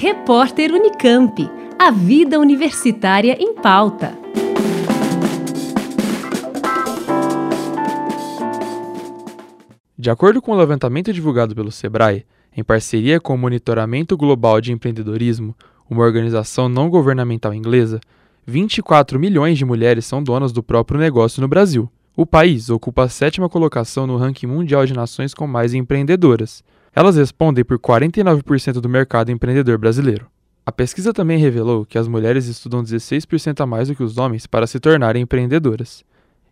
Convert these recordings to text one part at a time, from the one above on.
Repórter Unicamp. A vida universitária em pauta. De acordo com o levantamento divulgado pelo Sebrae, em parceria com o Monitoramento Global de Empreendedorismo, uma organização não governamental inglesa, 24 milhões de mulheres são donas do próprio negócio no Brasil. O país ocupa a sétima colocação no ranking mundial de nações com mais empreendedoras. Elas respondem por 49% do mercado empreendedor brasileiro. A pesquisa também revelou que as mulheres estudam 16% a mais do que os homens para se tornarem empreendedoras.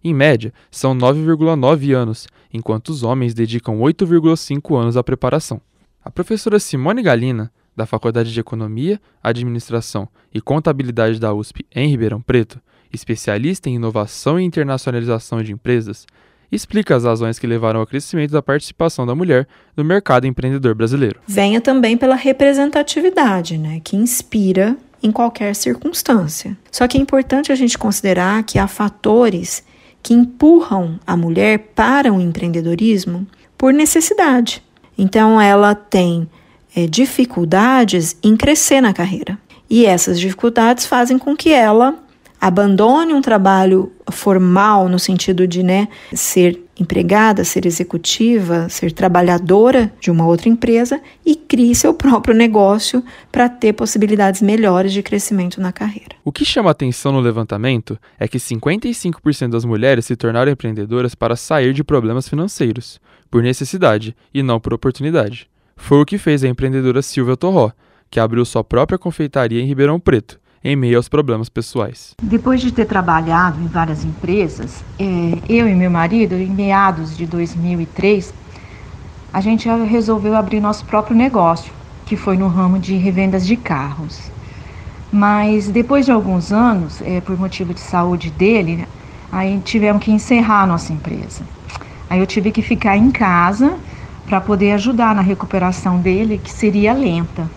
Em média, são 9,9 anos, enquanto os homens dedicam 8,5 anos à preparação. A professora Simone Galina, da Faculdade de Economia, Administração e Contabilidade da USP em Ribeirão Preto, especialista em inovação e internacionalização de empresas, explica as razões que levaram ao crescimento da participação da mulher no mercado empreendedor brasileiro. Venha também pela representatividade, né, que inspira em qualquer circunstância. Só que é importante a gente considerar que há fatores que empurram a mulher para o empreendedorismo por necessidade. Então, ela tem é, dificuldades em crescer na carreira. E essas dificuldades fazem com que ela abandone um trabalho formal no sentido de né, ser empregada, ser executiva, ser trabalhadora de uma outra empresa e crie seu próprio negócio para ter possibilidades melhores de crescimento na carreira. O que chama atenção no levantamento é que 55% das mulheres se tornaram empreendedoras para sair de problemas financeiros, por necessidade e não por oportunidade. Foi o que fez a empreendedora Silvia Torró, que abriu sua própria confeitaria em Ribeirão Preto em meio aos problemas pessoais. Depois de ter trabalhado em várias empresas, é, eu e meu marido, em meados de 2003, a gente resolveu abrir nosso próprio negócio, que foi no ramo de revendas de carros. Mas depois de alguns anos, é, por motivo de saúde dele, aí tivemos que encerrar a nossa empresa. Aí eu tive que ficar em casa para poder ajudar na recuperação dele, que seria lenta.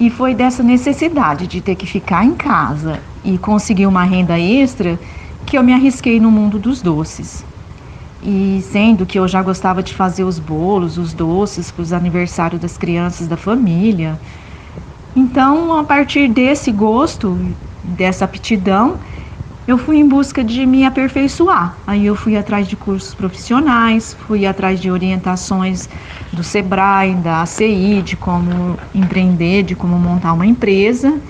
E foi dessa necessidade de ter que ficar em casa e conseguir uma renda extra que eu me arrisquei no mundo dos doces. E sendo que eu já gostava de fazer os bolos, os doces para os aniversários das crianças da família. Então, a partir desse gosto, dessa aptidão, eu fui em busca de me aperfeiçoar. Aí eu fui atrás de cursos profissionais, fui atrás de orientações do Sebrae, da ACI, de como empreender, de como montar uma empresa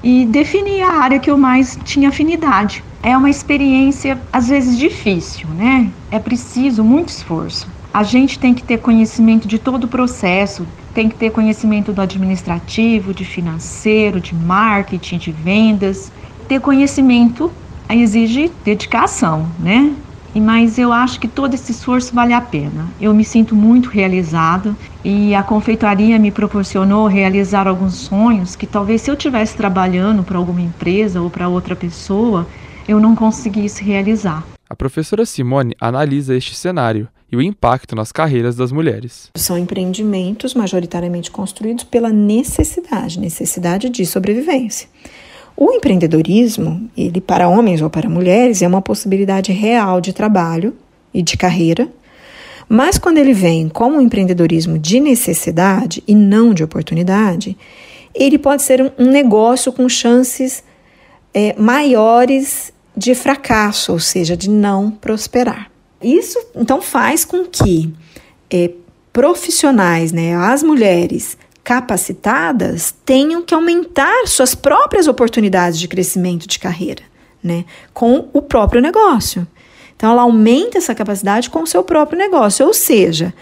e defini a área que eu mais tinha afinidade. É uma experiência às vezes difícil, né? É preciso muito esforço. A gente tem que ter conhecimento de todo o processo, tem que ter conhecimento do administrativo, de financeiro, de marketing, de vendas, ter conhecimento exige dedicação, né? Mas eu acho que todo esse esforço vale a pena. Eu me sinto muito realizada e a confeitaria me proporcionou realizar alguns sonhos que talvez se eu estivesse trabalhando para alguma empresa ou para outra pessoa, eu não conseguisse realizar. A professora Simone analisa este cenário e o impacto nas carreiras das mulheres. São empreendimentos majoritariamente construídos pela necessidade, necessidade de sobrevivência. O empreendedorismo, ele para homens ou para mulheres, é uma possibilidade real de trabalho e de carreira, mas quando ele vem como um empreendedorismo de necessidade e não de oportunidade, ele pode ser um negócio com chances é, maiores de fracasso, ou seja, de não prosperar. Isso então faz com que é, profissionais, né, as mulheres capacitadas tenham que aumentar suas próprias oportunidades de crescimento de carreira, né, com o próprio negócio. Então, ela aumenta essa capacidade com o seu próprio negócio, ou seja,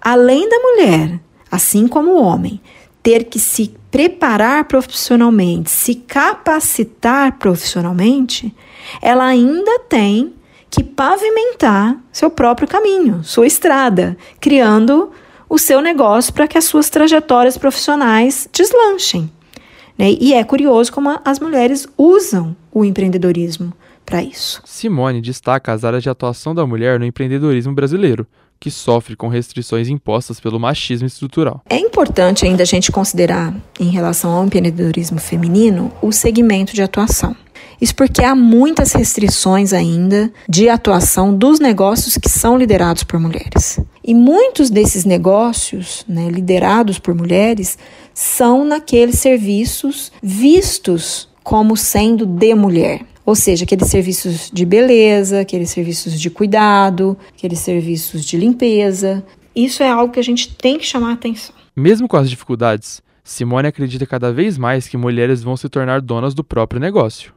além da mulher, assim como o homem, ter que se preparar profissionalmente, se capacitar profissionalmente, ela ainda tem que pavimentar seu próprio caminho, sua estrada, criando o seu negócio para que as suas trajetórias profissionais deslanchem. Né? E é curioso como as mulheres usam o empreendedorismo para isso. Simone destaca as áreas de atuação da mulher no empreendedorismo brasileiro, que sofre com restrições impostas pelo machismo estrutural. É importante ainda a gente considerar, em relação ao empreendedorismo feminino, o segmento de atuação. Isso porque há muitas restrições ainda de atuação dos negócios que são liderados por mulheres. E muitos desses negócios, né, liderados por mulheres, são naqueles serviços vistos como sendo de mulher. Ou seja, aqueles serviços de beleza, aqueles serviços de cuidado, aqueles serviços de limpeza. Isso é algo que a gente tem que chamar atenção. Mesmo com as dificuldades, Simone acredita cada vez mais que mulheres vão se tornar donas do próprio negócio.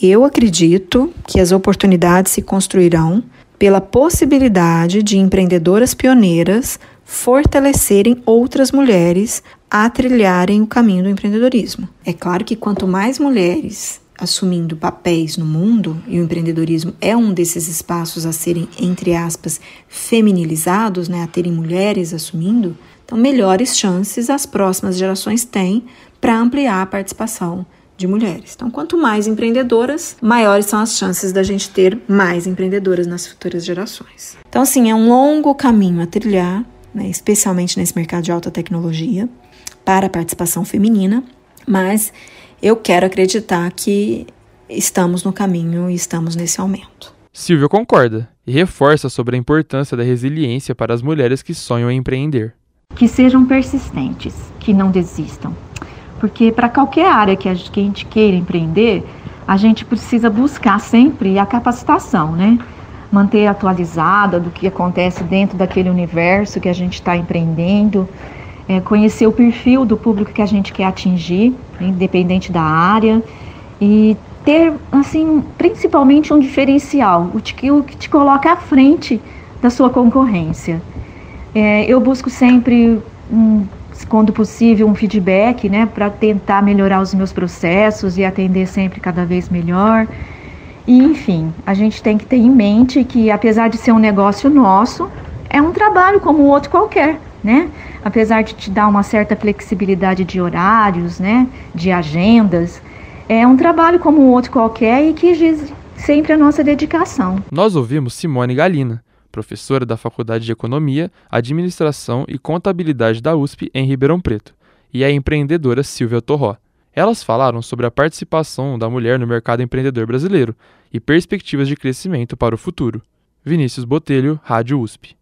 Eu acredito que as oportunidades se construirão pela possibilidade de empreendedoras pioneiras fortalecerem outras mulheres a trilharem o caminho do empreendedorismo. É claro que quanto mais mulheres assumindo papéis no mundo, e o empreendedorismo é um desses espaços a serem, entre aspas, feminilizados, né, a terem mulheres assumindo, então melhores chances as próximas gerações têm para ampliar a participação de mulheres. Então, quanto mais empreendedoras, maiores são as chances da gente ter mais empreendedoras nas futuras gerações. Então, assim, é um longo caminho a trilhar, né, especialmente nesse mercado de alta tecnologia, para a participação feminina, mas eu quero acreditar que estamos no caminho e estamos nesse aumento. Silvia concorda e reforça sobre a importância da resiliência para as mulheres que sonham em empreender. Que sejam persistentes, que não desistam. Porque para qualquer área que a gente queira empreender, a gente precisa buscar sempre a capacitação, né? Manter atualizada do que acontece dentro daquele universo que a gente está empreendendo é, conhecer o perfil do público que a gente quer atingir, né, independente da área, e ter, assim, principalmente um diferencial, o que, o que te coloca à frente da sua concorrência. É, eu busco sempre, um, quando possível, um feedback, né, para tentar melhorar os meus processos e atender sempre cada vez melhor. E, enfim, a gente tem que ter em mente que, apesar de ser um negócio nosso, é um trabalho como o outro qualquer né? Apesar de te dar uma certa flexibilidade de horários, né? De agendas, é um trabalho como um outro qualquer e que exige sempre a nossa dedicação. Nós ouvimos Simone Galina, professora da Faculdade de Economia, Administração e Contabilidade da USP em Ribeirão Preto, e a empreendedora Silvia Torró. Elas falaram sobre a participação da mulher no mercado empreendedor brasileiro e perspectivas de crescimento para o futuro. Vinícius Botelho, Rádio USP.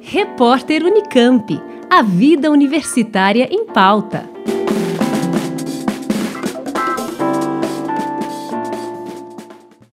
Repórter Unicamp. A vida universitária em pauta.